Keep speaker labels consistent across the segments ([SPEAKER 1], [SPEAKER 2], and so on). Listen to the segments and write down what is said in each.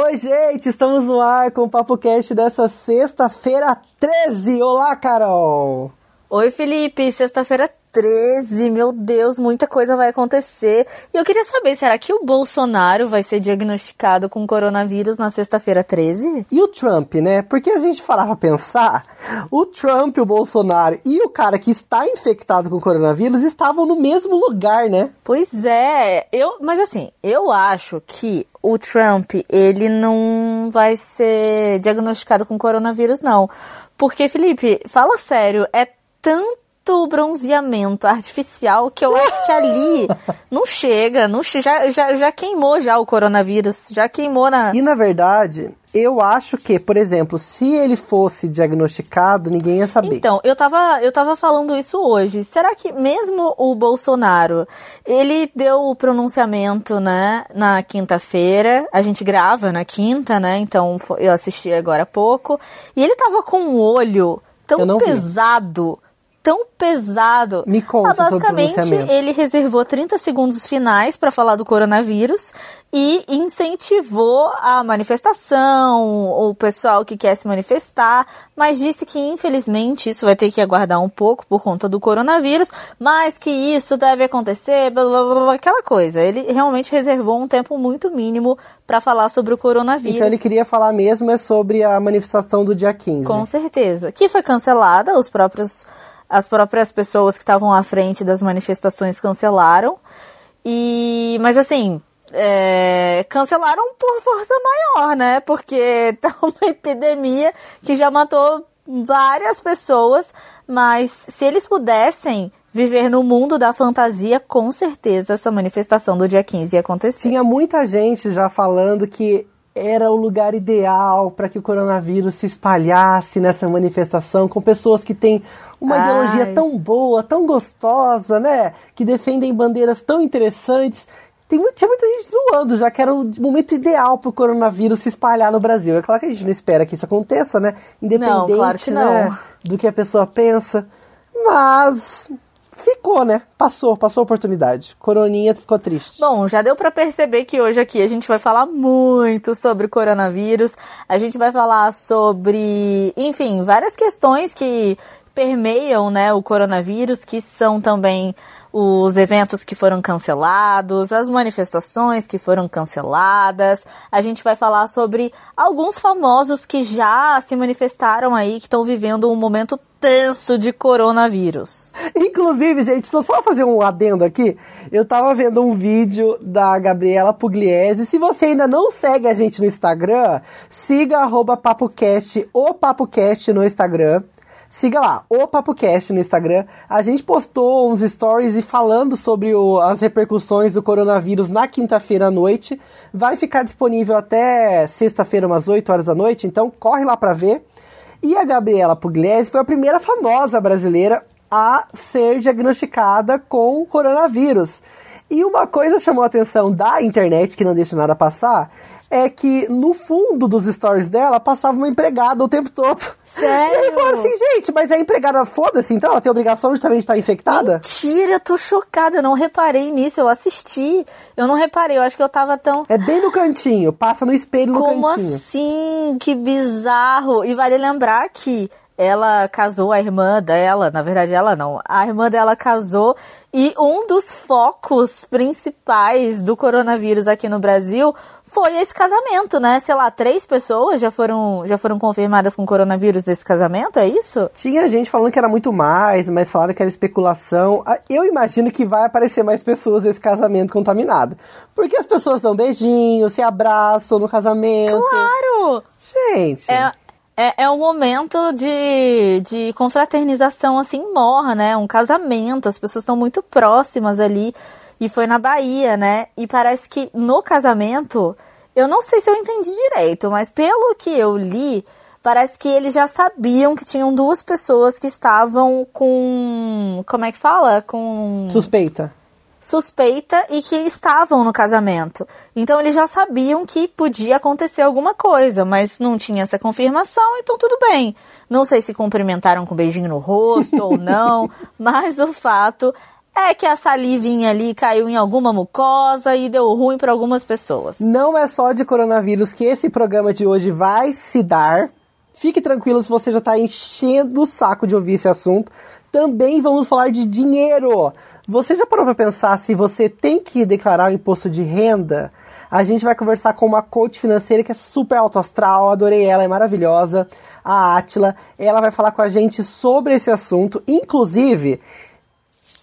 [SPEAKER 1] Oi, gente, estamos no ar com o Papo Cast dessa sexta-feira 13. Olá, Carol!
[SPEAKER 2] Oi, Felipe, sexta-feira 13, meu Deus, muita coisa vai acontecer. E eu queria saber, será que o Bolsonaro vai ser diagnosticado com coronavírus na sexta-feira 13?
[SPEAKER 1] E o Trump, né? Porque a gente falava pensar, o Trump, o Bolsonaro e o cara que está infectado com coronavírus estavam no mesmo lugar, né?
[SPEAKER 2] Pois é, eu, mas assim, eu acho que o Trump, ele não vai ser diagnosticado com coronavírus não. Porque, Felipe, fala sério, é tanto bronzeamento artificial que eu acho que ali não chega, não já, já, já queimou já o coronavírus, já queimou na...
[SPEAKER 1] E na verdade, eu acho que, por exemplo, se ele fosse diagnosticado, ninguém ia saber.
[SPEAKER 2] Então, eu tava, eu tava falando isso hoje. Será que mesmo o Bolsonaro, ele deu o pronunciamento, né, na quinta-feira, a gente grava na quinta, né, então eu assisti agora há pouco, e ele tava com um olho tão pesado, vi tão pesado.
[SPEAKER 1] Me conta ah,
[SPEAKER 2] basicamente, ele reservou 30 segundos finais para falar do coronavírus e incentivou a manifestação, o pessoal que quer se manifestar, mas disse que infelizmente isso vai ter que aguardar um pouco por conta do coronavírus, mas que isso deve acontecer, blá, blá, blá, aquela coisa. Ele realmente reservou um tempo muito mínimo para falar sobre o coronavírus.
[SPEAKER 1] Então ele queria falar mesmo é sobre a manifestação do dia 15.
[SPEAKER 2] Com certeza. Que foi cancelada, os próprios as próprias pessoas que estavam à frente das manifestações cancelaram. E, mas assim, é, cancelaram por força maior, né? Porque tá uma epidemia que já matou várias pessoas, mas se eles pudessem viver no mundo da fantasia, com certeza essa manifestação do dia 15 ia acontecer.
[SPEAKER 1] Tinha muita gente já falando que era o lugar ideal para que o coronavírus se espalhasse nessa manifestação com pessoas que têm uma Ai. ideologia tão boa, tão gostosa, né? Que defendem bandeiras tão interessantes. Tem, tinha muita gente zoando já que era o momento ideal para o coronavírus se espalhar no Brasil. É claro que a gente não espera que isso aconteça, né? Independente
[SPEAKER 2] não, claro que
[SPEAKER 1] né, do que a pessoa pensa. Mas ficou, né? Passou, passou a oportunidade. Coroninha ficou triste.
[SPEAKER 2] Bom, já deu para perceber que hoje aqui a gente vai falar muito sobre coronavírus. A gente vai falar sobre, enfim, várias questões que permeiam, né, o coronavírus, que são também os eventos que foram cancelados, as manifestações que foram canceladas. A gente vai falar sobre alguns famosos que já se manifestaram aí, que estão vivendo um momento tenso de coronavírus.
[SPEAKER 1] Inclusive, gente, só só fazer um adendo aqui. Eu tava vendo um vídeo da Gabriela Pugliese. Se você ainda não segue a gente no Instagram, siga PapoCast ou PapoCast no Instagram. Siga lá, o PapoCast no Instagram. A gente postou uns stories e falando sobre o, as repercussões do coronavírus na quinta-feira à noite. Vai ficar disponível até sexta-feira, umas 8 horas da noite, então corre lá para ver. E a Gabriela Pugliese foi a primeira famosa brasileira a ser diagnosticada com coronavírus. E uma coisa chamou a atenção da internet, que não deixa nada passar, é que no fundo dos stories dela passava uma empregada o tempo todo.
[SPEAKER 2] Sério?
[SPEAKER 1] E aí falaram assim, gente, mas a empregada foda-se, então ela tem obrigação de também estar infectada?
[SPEAKER 2] Mentira, eu tô chocada, eu não reparei nisso, eu assisti, eu não reparei, eu acho que eu tava tão...
[SPEAKER 1] É bem no cantinho, passa no espelho no
[SPEAKER 2] Como
[SPEAKER 1] cantinho.
[SPEAKER 2] Como assim? Que bizarro. E vale lembrar que ela casou a irmã dela, na verdade ela não, a irmã dela casou e um dos focos principais do coronavírus aqui no Brasil foi esse casamento, né? Sei lá, três pessoas já foram, já foram confirmadas com coronavírus desse casamento, é isso?
[SPEAKER 1] Tinha gente falando que era muito mais, mas falaram que era especulação. Ah, eu imagino que vai aparecer mais pessoas nesse casamento contaminado. Porque as pessoas dão beijinhos, se abraçam no casamento.
[SPEAKER 2] Claro!
[SPEAKER 1] Gente.
[SPEAKER 2] É, é, é um momento de, de confraternização assim morra, né? Um casamento, as pessoas estão muito próximas ali. E foi na Bahia, né? E parece que no casamento, eu não sei se eu entendi direito, mas pelo que eu li, parece que eles já sabiam que tinham duas pessoas que estavam com. Como é que fala? Com.
[SPEAKER 1] Suspeita
[SPEAKER 2] suspeita e que estavam no casamento. Então eles já sabiam que podia acontecer alguma coisa, mas não tinha essa confirmação, então tudo bem. Não sei se cumprimentaram com um beijinho no rosto ou não, mas o fato é que a salivinha ali caiu em alguma mucosa e deu ruim para algumas pessoas.
[SPEAKER 1] Não é só de coronavírus que esse programa de hoje vai se dar. Fique tranquilo se você já está enchendo o saco de ouvir esse assunto. Também vamos falar de dinheiro. Você já parou para pensar se você tem que declarar o imposto de renda? A gente vai conversar com uma coach financeira que é super alto astral, adorei ela, é maravilhosa, a Atila. Ela vai falar com a gente sobre esse assunto. Inclusive,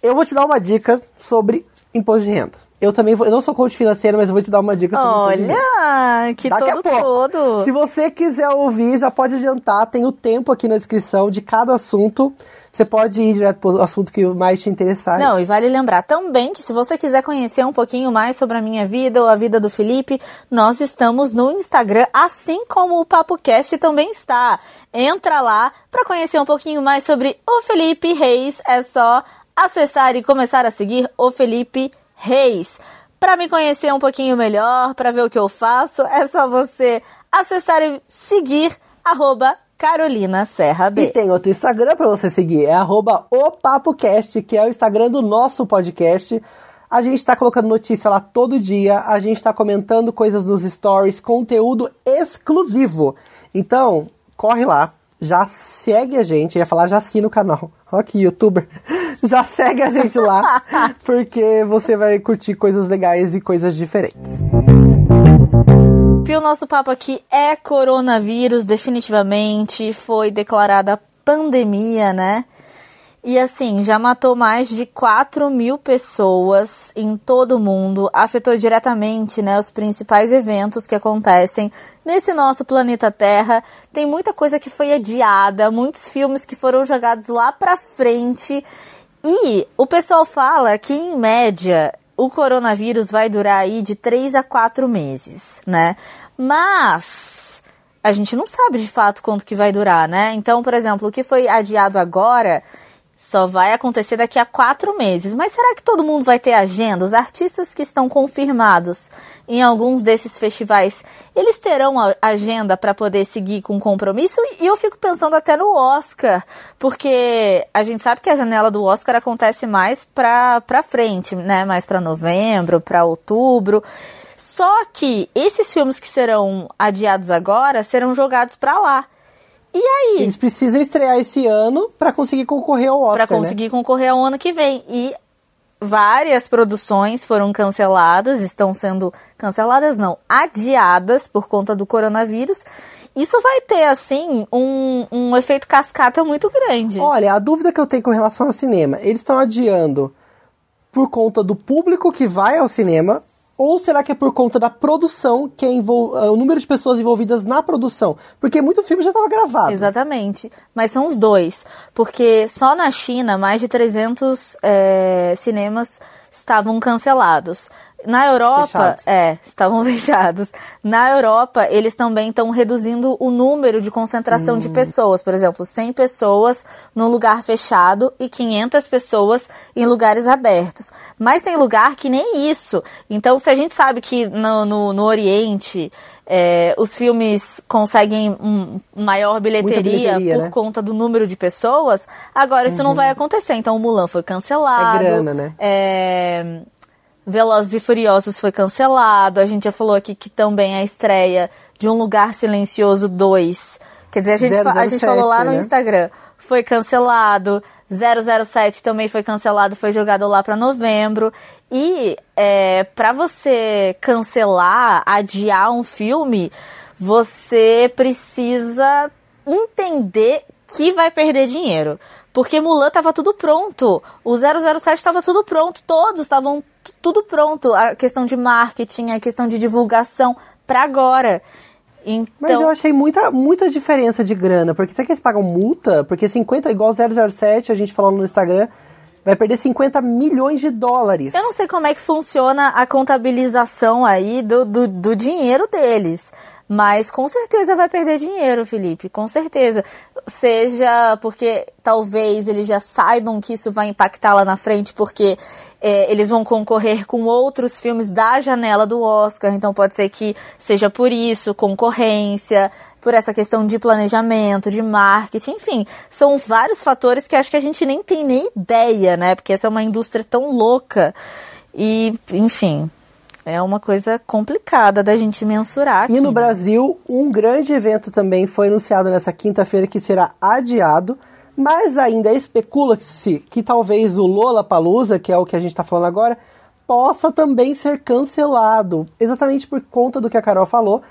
[SPEAKER 1] eu vou te dar uma dica sobre imposto de renda. Eu também vou, eu não sou coach financeiro, mas eu vou te dar uma dica sobre
[SPEAKER 2] Olha,
[SPEAKER 1] imposto de renda.
[SPEAKER 2] que
[SPEAKER 1] Daqui
[SPEAKER 2] todo
[SPEAKER 1] a pouco.
[SPEAKER 2] todo.
[SPEAKER 1] Se você quiser ouvir, já pode adiantar, tem o tempo aqui na descrição de cada assunto. Você pode ir direto pro assunto que mais te interessar.
[SPEAKER 2] Não, e vale lembrar também que se você quiser conhecer um pouquinho mais sobre a minha vida ou a vida do Felipe, nós estamos no Instagram, assim como o PapoCast também está. Entra lá para conhecer um pouquinho mais sobre o Felipe Reis. É só acessar e começar a seguir o Felipe Reis. Para me conhecer um pouquinho melhor, para ver o que eu faço, é só você acessar e seguir arroba Carolina Serra
[SPEAKER 1] E
[SPEAKER 2] B.
[SPEAKER 1] tem outro Instagram para você seguir, é arroba o PapoCast, que é o Instagram do nosso podcast. A gente está colocando notícia lá todo dia, a gente está comentando coisas nos stories, conteúdo exclusivo. Então, corre lá, já segue a gente, eu ia falar já assina o canal. Ó que youtuber. Já segue a gente lá, porque você vai curtir coisas legais e coisas diferentes.
[SPEAKER 2] E o nosso papo aqui é coronavírus, definitivamente. Foi declarada pandemia, né? E assim, já matou mais de 4 mil pessoas em todo o mundo, afetou diretamente né, os principais eventos que acontecem nesse nosso planeta Terra. Tem muita coisa que foi adiada, muitos filmes que foram jogados lá pra frente. E o pessoal fala que, em média, o coronavírus vai durar aí de 3 a 4 meses, né? Mas a gente não sabe de fato quanto que vai durar, né? Então, por exemplo, o que foi adiado agora só vai acontecer daqui a quatro meses. Mas será que todo mundo vai ter agenda? Os artistas que estão confirmados em alguns desses festivais, eles terão agenda para poder seguir com compromisso? E eu fico pensando até no Oscar, porque a gente sabe que a janela do Oscar acontece mais para frente, né? Mais para novembro, para outubro. Só que esses filmes que serão adiados agora serão jogados para lá. E aí?
[SPEAKER 1] Eles precisam estrear esse ano para conseguir concorrer ao Oscar,
[SPEAKER 2] Para
[SPEAKER 1] né?
[SPEAKER 2] conseguir concorrer ao ano que vem. E várias produções foram canceladas, estão sendo canceladas não, adiadas por conta do coronavírus. Isso vai ter, assim, um, um efeito cascata muito grande.
[SPEAKER 1] Olha, a dúvida que eu tenho com relação ao cinema, eles estão adiando por conta do público que vai ao cinema, ou será que é por conta da produção, que é envol... uh, o número de pessoas envolvidas na produção? Porque muito filme já estava gravado.
[SPEAKER 2] Exatamente. Mas são os dois. Porque só na China, mais de 300 é, cinemas estavam cancelados. Na Europa,
[SPEAKER 1] Fechados.
[SPEAKER 2] é, estavam fechados. Na Europa, eles também estão reduzindo o número de concentração
[SPEAKER 1] Hum.
[SPEAKER 2] de pessoas. Por exemplo, 100 pessoas num lugar fechado e 500 pessoas em lugares abertos. Mas tem lugar que nem isso. Então, se a gente sabe que no, no, no Oriente é, os filmes conseguem um maior bilheteria,
[SPEAKER 1] bilheteria,
[SPEAKER 2] por
[SPEAKER 1] né?
[SPEAKER 2] conta do número de pessoas, agora isso não vai acontecer. Então, o Mulan foi cancelado.
[SPEAKER 1] É grana, né?
[SPEAKER 2] É, Velozes e Furiosos foi cancelado. A gente já falou aqui que também a estreia de Um Lugar Silencioso 2. Quer dizer, a gente, fa- a gente
[SPEAKER 1] 007,
[SPEAKER 2] falou lá no
[SPEAKER 1] né?
[SPEAKER 2] Instagram. Foi cancelado. 007 também foi cancelado, foi jogado lá para novembro. E é, para você cancelar, adiar um filme, você precisa entender que vai perder dinheiro. Porque Mulan tava tudo pronto. O 007 tava tudo pronto. Todos estavam tudo pronto. A questão de marketing, a questão de divulgação para agora. Então,
[SPEAKER 1] Mas eu achei muita, muita diferença de grana, porque será que eles pagam multa? Porque 50, igual 007, a gente falou no Instagram, vai perder 50 milhões de dólares.
[SPEAKER 2] Eu não sei como é que funciona a contabilização aí do, do, do dinheiro deles. Mas com certeza vai perder dinheiro, Felipe. Com certeza. seja porque talvez eles já saibam que isso vai impactar lá na frente, porque é, eles vão concorrer com outros filmes da janela do Oscar, então pode ser que seja por isso, concorrência, por essa questão de planejamento, de marketing, enfim, são vários fatores que acho que a gente nem tem nem ideia, né? Porque essa é uma indústria tão louca e, enfim, é uma coisa complicada da gente mensurar.
[SPEAKER 1] E no
[SPEAKER 2] né?
[SPEAKER 1] Brasil, um grande evento também foi anunciado nessa quinta-feira que será adiado, mas ainda especula-se que talvez o Lola Palusa, que é o que a gente está falando agora, possa também ser cancelado, exatamente por conta do que a Carol falou.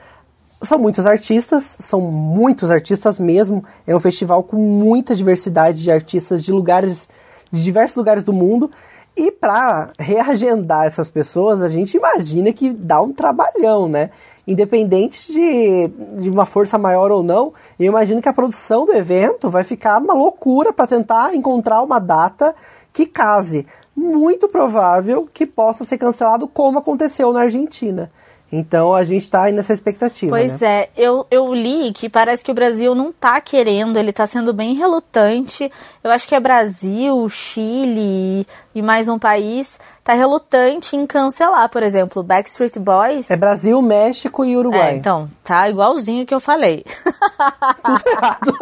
[SPEAKER 1] São muitos artistas, são muitos artistas mesmo. É um festival com muita diversidade de artistas de lugares, de diversos lugares do mundo. E para reagendar essas pessoas, a gente imagina que dá um trabalhão, né? Independente de, de uma força maior ou não, eu imagino que a produção do evento vai ficar uma loucura para tentar encontrar uma data que case. Muito provável que possa ser cancelado, como aconteceu na Argentina. Então a gente tá aí nessa expectativa.
[SPEAKER 2] Pois
[SPEAKER 1] né?
[SPEAKER 2] é, eu, eu li que parece que o Brasil não tá querendo, ele tá sendo bem relutante. Eu acho que é Brasil, Chile e mais um país tá relutante em cancelar, por exemplo, Backstreet Boys.
[SPEAKER 1] É Brasil, México e Uruguai.
[SPEAKER 2] É, então, tá igualzinho que eu falei.
[SPEAKER 1] Tudo errado.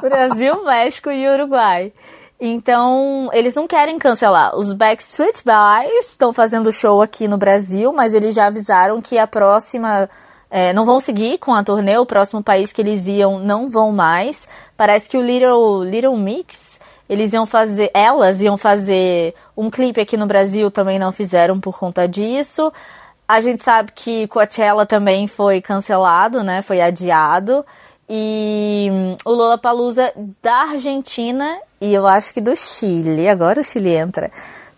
[SPEAKER 2] Brasil, México e Uruguai. Então, eles não querem cancelar. Os Backstreet Boys estão fazendo show aqui no Brasil, mas eles já avisaram que a próxima. É, não vão seguir com a turnê, o próximo país que eles iam não vão mais. Parece que o Little, Little Mix, eles iam fazer. Elas iam fazer um clipe aqui no Brasil, também não fizeram por conta disso. A gente sabe que Coachella também foi cancelado, né? Foi adiado. E hum, o Lollapalooza da Argentina e eu acho que do Chile, agora o Chile entra,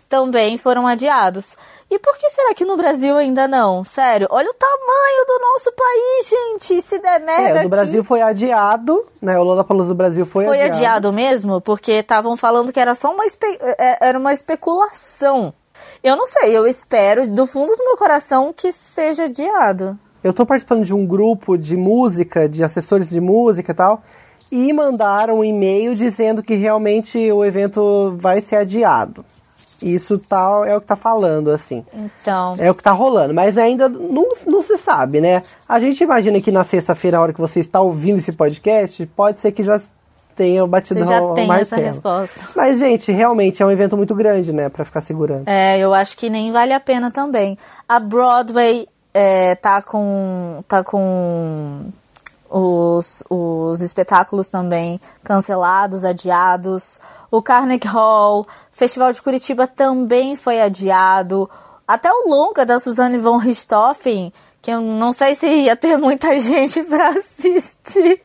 [SPEAKER 2] também foram adiados. E por que será que no Brasil ainda não? Sério, olha o tamanho do nosso país, gente. Se der merda.
[SPEAKER 1] É, o do Brasil foi adiado, né? O Lollapalooza do Brasil foi,
[SPEAKER 2] Foi
[SPEAKER 1] adiado.
[SPEAKER 2] adiado mesmo? Porque estavam falando que era só uma, espe... é, era uma especulação. Eu não sei, eu espero do fundo do meu coração que seja adiado.
[SPEAKER 1] Eu tô participando de um grupo de música, de assessores de música e tal, e mandaram um e-mail dizendo que realmente o evento vai ser adiado. Isso tá, é o que tá falando, assim.
[SPEAKER 2] Então.
[SPEAKER 1] É o que tá rolando, mas ainda não, não se sabe, né? A gente imagina que na sexta-feira, na hora que você está ouvindo esse podcast, pode ser que já tenha batido
[SPEAKER 2] Você já tem essa resposta.
[SPEAKER 1] Mas, gente, realmente é um evento muito grande, né? Pra ficar segurando.
[SPEAKER 2] É, eu acho que nem vale a pena também. A Broadway é, tá com. tá com os, os espetáculos também cancelados, adiados. O Carnegie Hall, Festival de Curitiba também foi adiado. Até o longa da Suzanne von Richthofen, que eu não sei se ia ter muita gente para assistir,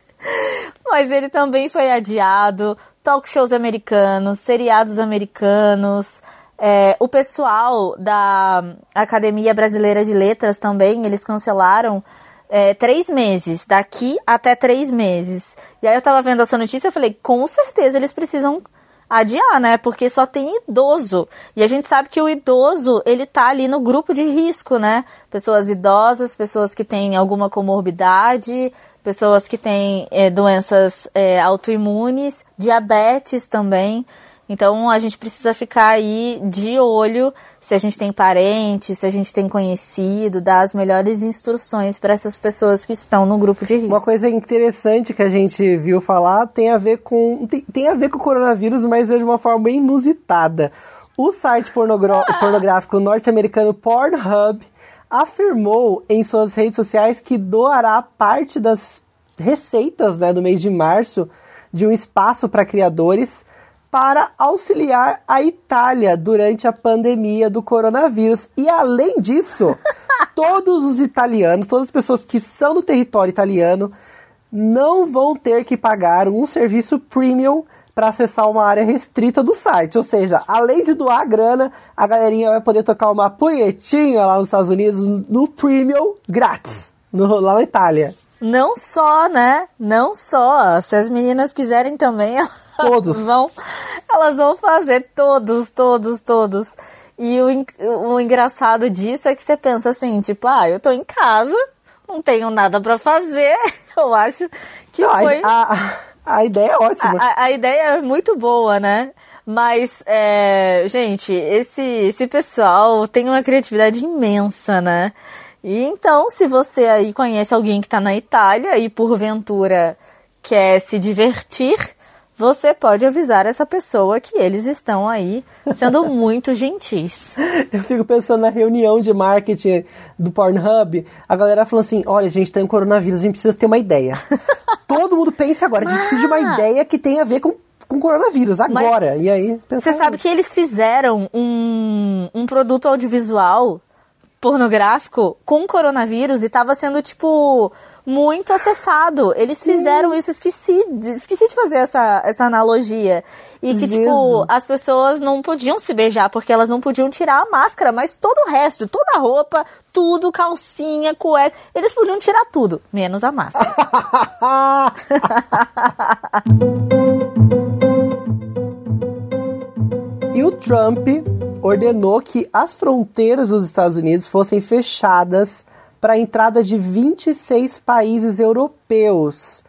[SPEAKER 2] mas ele também foi adiado. Talk shows americanos, seriados americanos. É, o pessoal da Academia Brasileira de Letras também, eles cancelaram é, três meses, daqui até três meses. E aí eu tava vendo essa notícia e falei, com certeza eles precisam adiar, né? Porque só tem idoso. E a gente sabe que o idoso, ele tá ali no grupo de risco, né? Pessoas idosas, pessoas que têm alguma comorbidade, pessoas que têm é, doenças é, autoimunes, diabetes também. Então a gente precisa ficar aí de olho se a gente tem parente, se a gente tem conhecido, dar as melhores instruções para essas pessoas que estão no grupo de risco.
[SPEAKER 1] Uma coisa interessante que a gente viu falar tem a ver com tem, tem a ver com o coronavírus, mas é de uma forma bem inusitada. O site pornográfico norte-americano Pornhub afirmou em suas redes sociais que doará parte das receitas né, do mês de março de um espaço para criadores para auxiliar a Itália durante a pandemia do coronavírus. E além disso, todos os italianos, todas as pessoas que são do território italiano, não vão ter que pagar um serviço premium para acessar uma área restrita do site. Ou seja, além de doar grana, a galerinha vai poder tocar uma punhetinha lá nos Estados Unidos no premium grátis, no, lá na Itália.
[SPEAKER 2] Não só, né? Não só. Se as meninas quiserem também,
[SPEAKER 1] Todos.
[SPEAKER 2] vão, elas vão fazer todos, todos, todos. E o, o engraçado disso é que você pensa assim, tipo, ah, eu tô em casa, não tenho nada pra fazer. Eu acho que
[SPEAKER 1] Não, a-
[SPEAKER 2] foi.
[SPEAKER 1] a, A ideia é ótima.
[SPEAKER 2] A, a ideia é muito boa, né? Mas, é, gente, esse, esse pessoal tem uma criatividade imensa, né? E então, se você aí conhece alguém que está na Itália e porventura quer se divertir, você pode avisar essa pessoa que eles estão aí sendo muito gentis.
[SPEAKER 1] Eu fico pensando na reunião de marketing do Pornhub, a galera falou assim: olha, a gente tem um coronavírus, a gente precisa ter uma ideia. Todo mundo pense agora, a gente precisa de uma ah! ideia que tenha a ver com com coronavírus, agora. Mas e aí,
[SPEAKER 2] Você sabe que eles fizeram um, um produto audiovisual pornográfico com coronavírus e tava sendo, tipo, muito acessado. Eles fizeram isso, esqueci, esqueci de fazer essa, essa analogia. E que, Jesus. tipo, as pessoas não podiam se beijar porque elas não podiam tirar a máscara, mas todo o resto, toda a roupa, tudo, calcinha, cueca, eles podiam tirar tudo, menos a máscara.
[SPEAKER 1] e o Trump ordenou que as fronteiras dos Estados Unidos fossem fechadas para a entrada de 26 países europeus.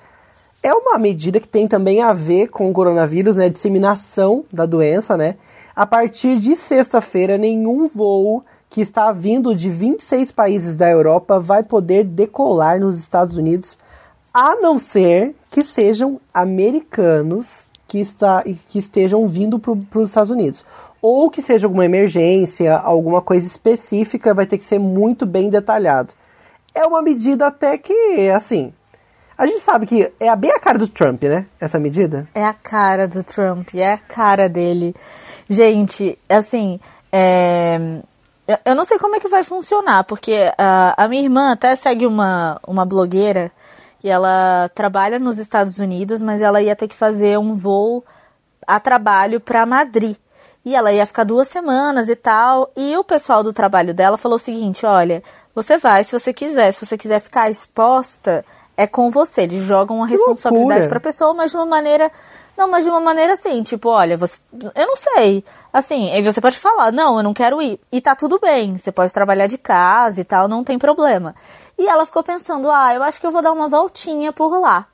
[SPEAKER 1] É uma medida que tem também a ver com o coronavírus, né, disseminação da doença, né? A partir de sexta-feira, nenhum voo que está vindo de 26 países da Europa vai poder decolar nos Estados Unidos, a não ser que sejam americanos que, está, que estejam vindo para os Estados Unidos. Ou que seja alguma emergência, alguma coisa específica, vai ter que ser muito bem detalhado é uma medida até que, assim. A gente sabe que é bem a cara do Trump, né? Essa medida.
[SPEAKER 2] É a cara do Trump, é a cara dele. Gente, assim, é... eu não sei como é que vai funcionar, porque a, a minha irmã até segue uma, uma blogueira e ela trabalha nos Estados Unidos, mas ela ia ter que fazer um voo a trabalho para Madrid. E ela ia ficar duas semanas e tal. E o pessoal do trabalho dela falou o seguinte: olha, você vai se você quiser. Se você quiser ficar exposta, é com você. Eles jogam uma que responsabilidade para a pessoa, mas de uma maneira. Não, mas de uma maneira assim, tipo, olha, você, eu não sei. Assim, aí você pode falar, não, eu não quero ir. E tá tudo bem, você pode trabalhar de casa e tal, não tem problema. E ela ficou pensando, ah, eu acho que eu vou dar uma voltinha por lá.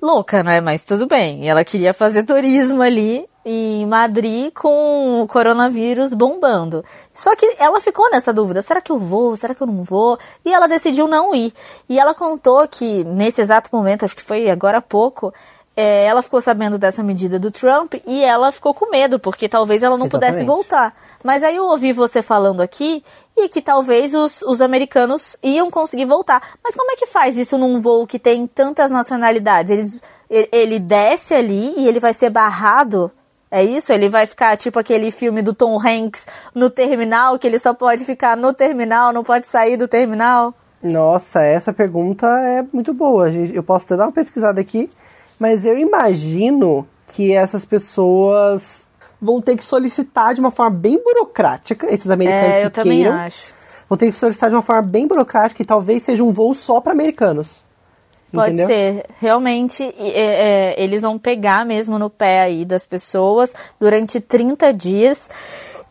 [SPEAKER 2] Louca, né? Mas tudo bem. E ela queria fazer turismo ali em Madrid com o coronavírus bombando. Só que ela ficou nessa dúvida: será que eu vou? Será que eu não vou? E ela decidiu não ir. E ela contou que nesse exato momento, acho que foi agora há pouco, é, ela ficou sabendo dessa medida do Trump e ela ficou com medo, porque talvez ela não Exatamente. pudesse voltar. Mas aí eu ouvi você falando aqui e que talvez os, os americanos iam conseguir voltar. Mas como é que faz isso num voo que tem tantas nacionalidades? Eles, ele, ele desce ali e ele vai ser barrado é isso? Ele vai ficar tipo aquele filme do Tom Hanks no terminal, que ele só pode ficar no terminal, não pode sair do terminal?
[SPEAKER 1] Nossa, essa pergunta é muito boa. Eu posso até dar uma pesquisada aqui, mas eu imagino que essas pessoas vão ter que solicitar de uma forma bem burocrática, esses americanos é, eu que também queiram, acho. Vão ter que solicitar de uma forma bem burocrática e talvez seja um voo só para americanos.
[SPEAKER 2] Pode
[SPEAKER 1] Entendeu?
[SPEAKER 2] ser. Realmente, é, é, eles vão pegar mesmo no pé aí das pessoas durante 30 dias.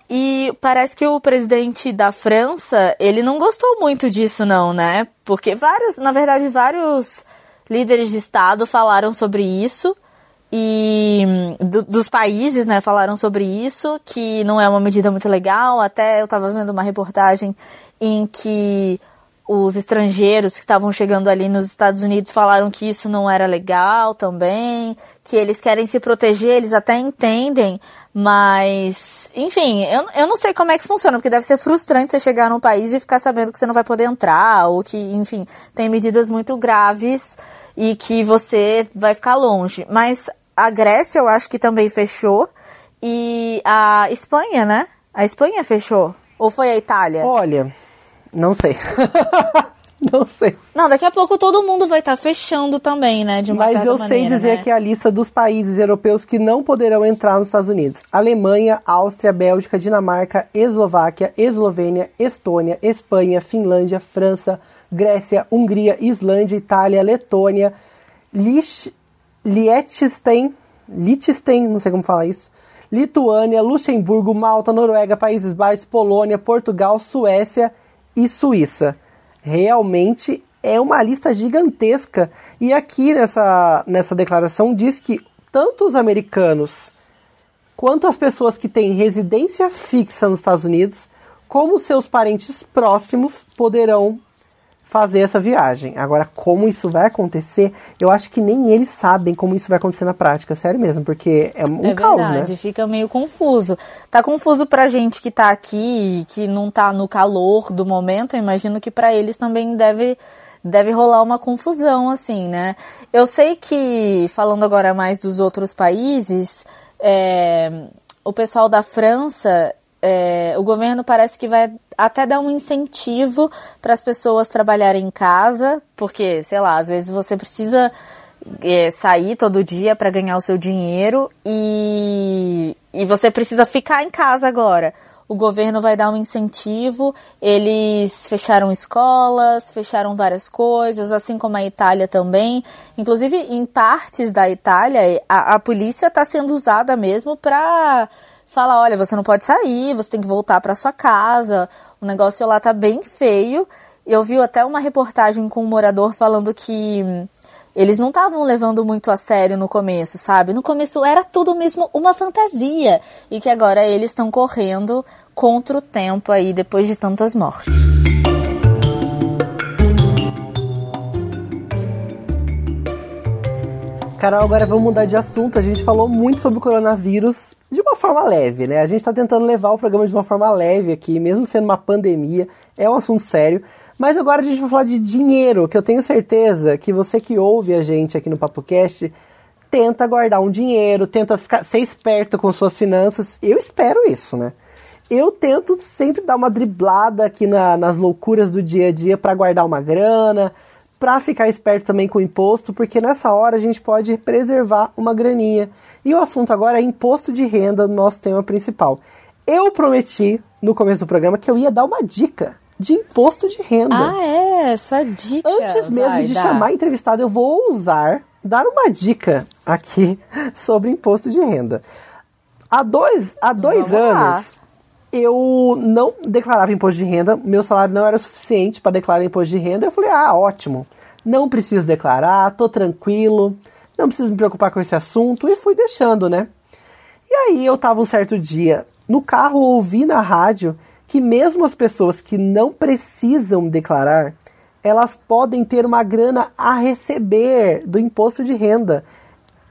[SPEAKER 2] E parece que o presidente da França, ele não gostou muito disso não, né? Porque vários, na verdade, vários líderes de Estado falaram sobre isso. E do, dos países, né, falaram sobre isso, que não é uma medida muito legal. Até eu estava vendo uma reportagem em que os estrangeiros que estavam chegando ali nos Estados Unidos falaram que isso não era legal também, que eles querem se proteger, eles até entendem, mas, enfim, eu, eu não sei como é que funciona, porque deve ser frustrante você chegar num país e ficar sabendo que você não vai poder entrar, ou que, enfim, tem medidas muito graves e que você vai ficar longe. Mas a Grécia eu acho que também fechou, e a Espanha, né? A Espanha fechou. Ou foi a Itália?
[SPEAKER 1] Olha, não sei. não sei.
[SPEAKER 2] Não, daqui a pouco todo mundo vai estar tá fechando também, né? De uma
[SPEAKER 1] Mas eu
[SPEAKER 2] maneira,
[SPEAKER 1] sei dizer
[SPEAKER 2] né?
[SPEAKER 1] que é a lista dos países europeus que não poderão entrar nos Estados Unidos: Alemanha, Áustria, Bélgica, Dinamarca, Eslováquia, Eslovênia, Estônia, Espanha, Finlândia, França, Grécia, Hungria, Islândia, Itália, Letônia, Lich... Liechtenstein, Liechtenstein, não sei como falar isso. Lituânia, Luxemburgo, Malta, Noruega, Países Baixos, Polônia, Portugal, Suécia e Suíça. Realmente é uma lista gigantesca. E aqui nessa, nessa declaração diz que tanto os americanos quanto as pessoas que têm residência fixa nos Estados Unidos, como seus parentes próximos poderão fazer essa viagem. Agora, como isso vai acontecer, eu acho que nem eles sabem como isso vai acontecer na prática, sério mesmo, porque é um
[SPEAKER 2] é
[SPEAKER 1] caos,
[SPEAKER 2] verdade,
[SPEAKER 1] né?
[SPEAKER 2] fica meio confuso. Tá confuso pra gente que tá aqui, que não tá no calor do momento, eu imagino que para eles também deve deve rolar uma confusão assim, né? Eu sei que falando agora mais dos outros países, é, o pessoal da França é, o governo parece que vai até dar um incentivo para as pessoas trabalharem em casa, porque, sei lá, às vezes você precisa é, sair todo dia para ganhar o seu dinheiro e, e você precisa ficar em casa agora. O governo vai dar um incentivo, eles fecharam escolas, fecharam várias coisas, assim como a Itália também. Inclusive, em partes da Itália, a, a polícia está sendo usada mesmo para fala, olha, você não pode sair, você tem que voltar para sua casa. O negócio lá tá bem feio. Eu vi até uma reportagem com um morador falando que eles não estavam levando muito a sério no começo, sabe? No começo era tudo mesmo uma fantasia e que agora eles estão correndo contra o tempo aí depois de tantas mortes.
[SPEAKER 1] Carol, agora vamos mudar de assunto. A gente falou muito sobre o coronavírus de uma forma leve, né? A gente está tentando levar o programa de uma forma leve aqui, mesmo sendo uma pandemia, é um assunto sério. Mas agora a gente vai falar de dinheiro, que eu tenho certeza que você que ouve a gente aqui no PapoCast tenta guardar um dinheiro, tenta ficar, ser esperto com suas finanças. Eu espero isso, né? Eu tento sempre dar uma driblada aqui na, nas loucuras do dia a dia para guardar uma grana, para ficar esperto também com o imposto, porque nessa hora a gente pode preservar uma graninha. E o assunto agora é imposto de renda, nosso tema principal. Eu prometi no começo do programa que eu ia dar uma dica de imposto de renda.
[SPEAKER 2] Ah, é? Essa dica.
[SPEAKER 1] Antes mesmo
[SPEAKER 2] Vai,
[SPEAKER 1] de
[SPEAKER 2] dá.
[SPEAKER 1] chamar entrevistado, eu vou usar, dar uma dica aqui sobre imposto de renda. Há dois, há dois
[SPEAKER 2] Vamos lá.
[SPEAKER 1] Eu não declarava imposto de renda, meu salário não era suficiente para declarar imposto de renda. Eu falei, ah, ótimo, não preciso declarar, tô tranquilo, não preciso me preocupar com esse assunto, e fui deixando, né? E aí eu tava um certo dia no carro, ouvi na rádio que mesmo as pessoas que não precisam declarar, elas podem ter uma grana a receber do imposto de renda.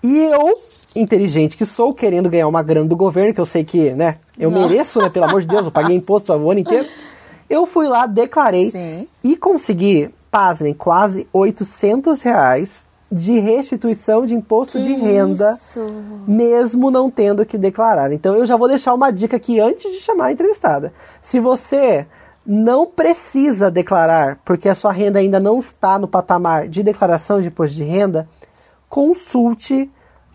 [SPEAKER 1] E eu, inteligente que sou, querendo ganhar uma grana do governo, que eu sei que, né, eu
[SPEAKER 2] Não.
[SPEAKER 1] mereço, né, pelo amor de Deus, eu paguei imposto o ano inteiro. Eu fui lá, declarei
[SPEAKER 2] Sim.
[SPEAKER 1] e consegui, pasmem, quase 800 reais de restituição de imposto de renda
[SPEAKER 2] Isso.
[SPEAKER 1] mesmo não tendo que declarar. Então eu já vou deixar uma dica aqui antes de chamar a entrevistada. Se você não precisa declarar, porque a sua renda ainda não está no patamar de declaração de imposto de renda, consulte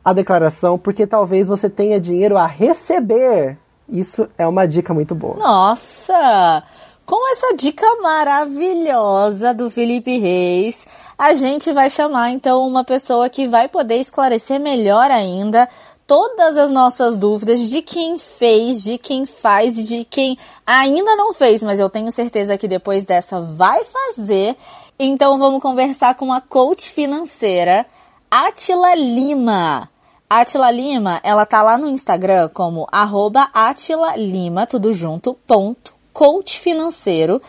[SPEAKER 1] a declaração, porque talvez você tenha dinheiro a receber. Isso é uma dica muito boa.
[SPEAKER 2] Nossa! Com essa dica maravilhosa do Felipe Reis, a gente vai chamar então uma pessoa que vai poder esclarecer melhor ainda todas as nossas dúvidas de quem fez, de quem faz e de quem ainda não fez, mas eu tenho certeza que depois dessa vai fazer. Então vamos conversar com a coach financeira Atila Lima. Atila Lima, ela tá lá no Instagram como arroba Lima, tudo junto, ponto, coach financeiro.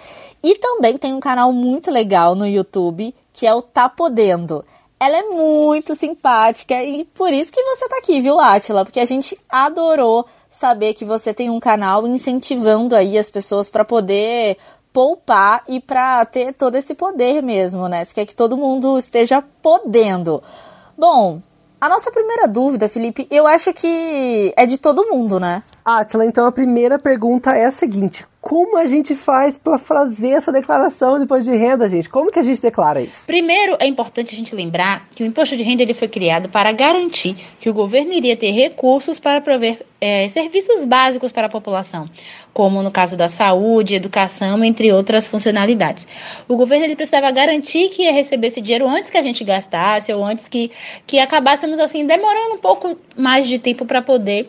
[SPEAKER 2] E também tem um canal muito legal no YouTube, que é o Tá Podendo. Ela é muito simpática e por isso que você tá aqui, viu, Atila? Porque a gente adorou saber que você tem um canal incentivando aí as pessoas para poder poupar e para ter todo esse poder mesmo, né? Você quer que todo mundo esteja podendo. Bom, a nossa primeira dúvida, Felipe, eu acho que é de todo mundo, né?
[SPEAKER 1] Atila, então a primeira pergunta é a seguinte: como a gente faz para fazer essa declaração depois de renda, gente? Como que a gente declara isso?
[SPEAKER 3] Primeiro, é importante a gente lembrar que o imposto de renda ele foi criado para garantir que o governo iria ter recursos para prover eh, serviços básicos para a população, como no caso da saúde, educação, entre outras funcionalidades. O governo ele precisava garantir que ia receber esse dinheiro antes que a gente gastasse ou antes que, que acabássemos assim demorando um pouco mais de tempo para poder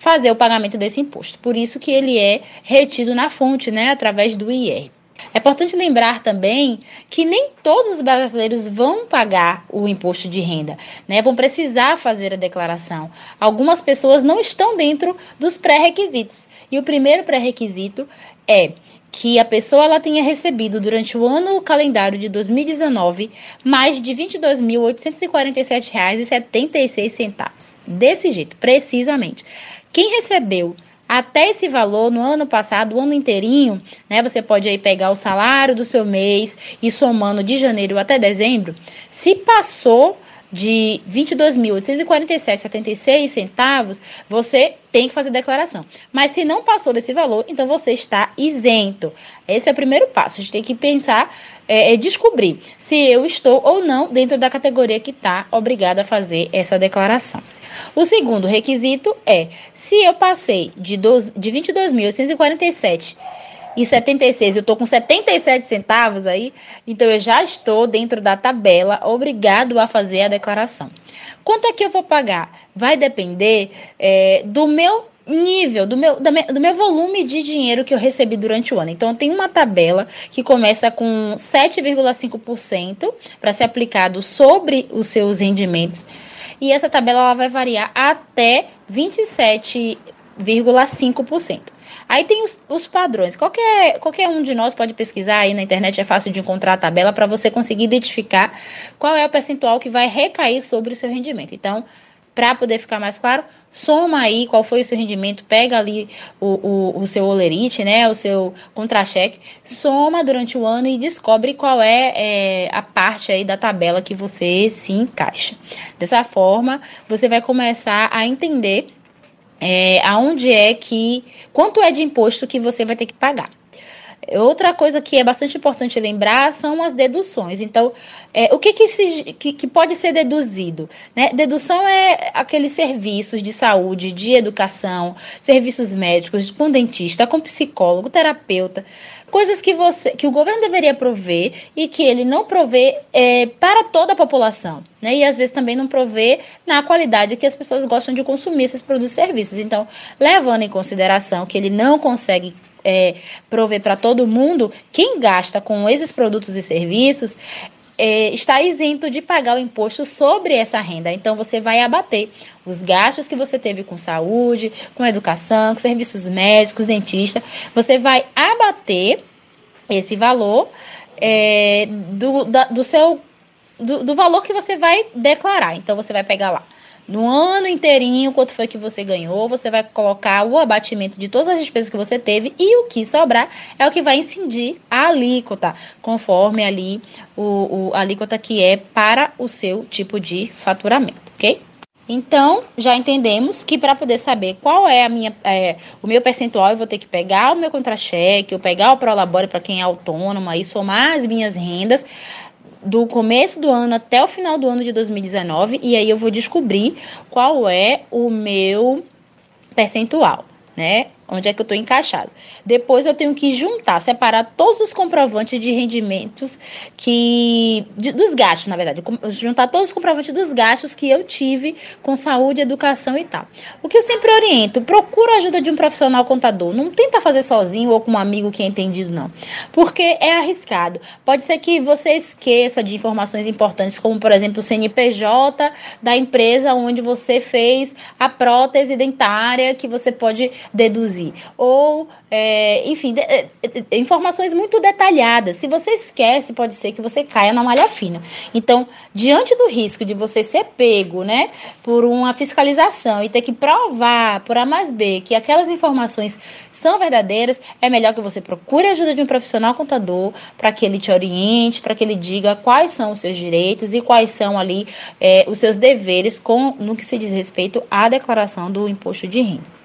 [SPEAKER 3] fazer o pagamento desse imposto. Por isso que ele é retido na fonte, né, através do IR. É importante lembrar também que nem todos os brasileiros vão pagar o imposto de renda, né? Vão precisar fazer a declaração. Algumas pessoas não estão dentro dos pré-requisitos. E o primeiro pré-requisito é que a pessoa ela tenha recebido durante o ano calendário de 2019 mais de R$ 22.847,76. Desse jeito, precisamente. Quem recebeu até esse valor no ano passado, o ano inteirinho, né? Você pode aí pegar o salário do seu mês e somando de janeiro até dezembro, se passou de R$ 22.847,76 centavos, você tem que fazer declaração. Mas se não passou desse valor, então você está isento. Esse é o primeiro passo. A gente tem que pensar, é, é descobrir se eu estou ou não dentro da categoria que está obrigada a fazer essa declaração. O segundo requisito é, se eu passei de, de 22.847 e 76, eu estou com 77 centavos aí, então eu já estou dentro da tabela, obrigado a fazer a declaração. Quanto é que eu vou pagar? Vai depender é, do meu nível, do meu, do meu volume de dinheiro que eu recebi durante o ano. Então, tem uma tabela que começa com 7,5% para ser aplicado sobre os seus rendimentos. E essa tabela ela vai variar até 27,5%. Aí tem os, os, padrões. Qualquer, qualquer um de nós pode pesquisar aí na internet, é fácil de encontrar a tabela para você conseguir identificar qual é o percentual que vai recair sobre o seu rendimento. Então, para poder ficar mais claro, soma aí qual foi o seu rendimento, pega ali o, o, o seu olerite, né, o seu contra-cheque, soma durante o ano e descobre qual é, é, a parte aí da tabela que você se encaixa. Dessa forma, você vai começar a entender é, aonde é que, quanto é de imposto que você vai ter que pagar. Outra coisa que é bastante importante lembrar são as deduções. Então, é, o que, que, se, que, que, pode ser deduzido? Né? Dedução é aqueles serviços de saúde, de educação, serviços médicos, com dentista, com psicólogo, terapeuta, coisas que, você, que o governo deveria prover e que ele não provê é, para toda a população. Né? E às vezes também não provê na qualidade que as pessoas gostam de consumir esses produtos e serviços. Então, levando em consideração que ele não consegue é, prover para todo mundo, quem gasta com esses produtos e serviços é, está isento de pagar o imposto sobre essa renda. Então, você vai abater os gastos que você teve com saúde, com educação, com serviços médicos, dentista. Você vai abater esse valor é, do, da, do seu do, do valor que você vai declarar. Então, você vai pegar lá no ano inteirinho, quanto foi que você ganhou, você vai colocar o abatimento de todas as despesas que você teve e o que sobrar é o que vai incidir a alíquota, conforme ali o, o alíquota que é para o seu tipo de faturamento, ok? Então, já entendemos que para poder saber qual é a minha, é, o meu percentual, eu vou ter que pegar o meu contra-cheque, eu pegar o Prolabore para quem é autônomo, aí somar as minhas rendas, do começo do ano até o final do ano de 2019 e aí eu vou descobrir qual é o meu percentual, né? Onde é que eu estou encaixado. Depois eu tenho que juntar, separar todos os comprovantes de rendimentos que. De, dos gastos, na verdade. Juntar todos os comprovantes dos gastos que eu tive com saúde, educação e tal. O que eu sempre oriento, procura a ajuda de um profissional contador. Não tenta fazer sozinho ou com um amigo que é entendido, não. Porque é arriscado. Pode ser que você esqueça de informações importantes, como, por exemplo, o CNPJ da empresa onde você fez a prótese dentária que você pode deduzir ou, é, enfim, de, é, é, informações muito detalhadas. Se você esquece, pode ser que você caia na malha fina. Então, diante do risco de você ser pego, né, por uma fiscalização e ter que provar por A mais B que aquelas informações são verdadeiras, é melhor que você procure a ajuda de um profissional contador para que ele te oriente, para que ele diga quais são os seus direitos e quais são ali é, os seus deveres com no que se diz respeito à declaração do imposto de renda.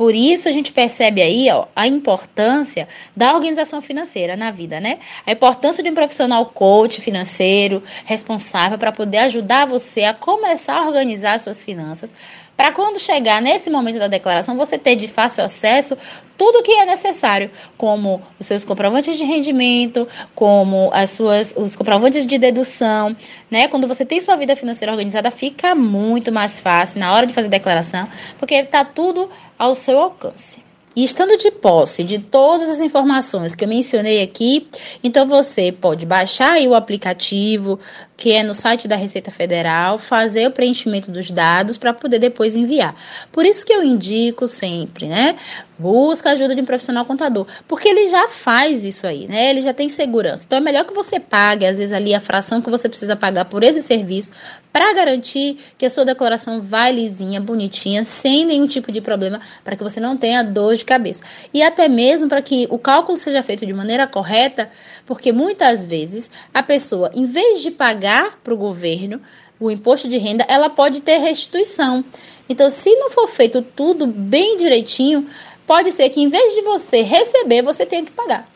[SPEAKER 3] Por isso a gente percebe aí ó, a importância da organização financeira na vida, né? A importância de um profissional coach financeiro responsável para poder ajudar você a começar a organizar suas finanças, para quando chegar nesse momento da declaração você ter de fácil acesso tudo o que é necessário, como os seus comprovantes de rendimento, como as suas os comprovantes de dedução, né? Quando você tem sua vida financeira organizada, fica muito mais fácil na hora de fazer a declaração, porque está tudo ao seu alcance. E estando de posse de todas as informações que eu mencionei aqui, então você pode baixar o aplicativo, que é no site da Receita Federal, fazer o preenchimento dos dados para poder depois enviar. Por isso que eu indico sempre, né? Busca a ajuda de um profissional contador, porque ele já faz isso aí, né? Ele já tem segurança. Então é melhor que você pague, às vezes, ali a fração que você precisa pagar por esse serviço, para garantir que a sua declaração vai lisinha, bonitinha, sem nenhum tipo de problema, para que você não tenha dor de cabeça. E até mesmo para que o cálculo seja feito de maneira correta, porque muitas vezes a pessoa, em vez de pagar para o governo o imposto de renda, ela pode ter restituição. Então, se não for feito tudo bem direitinho, pode ser que em vez de você receber, você tenha que pagar.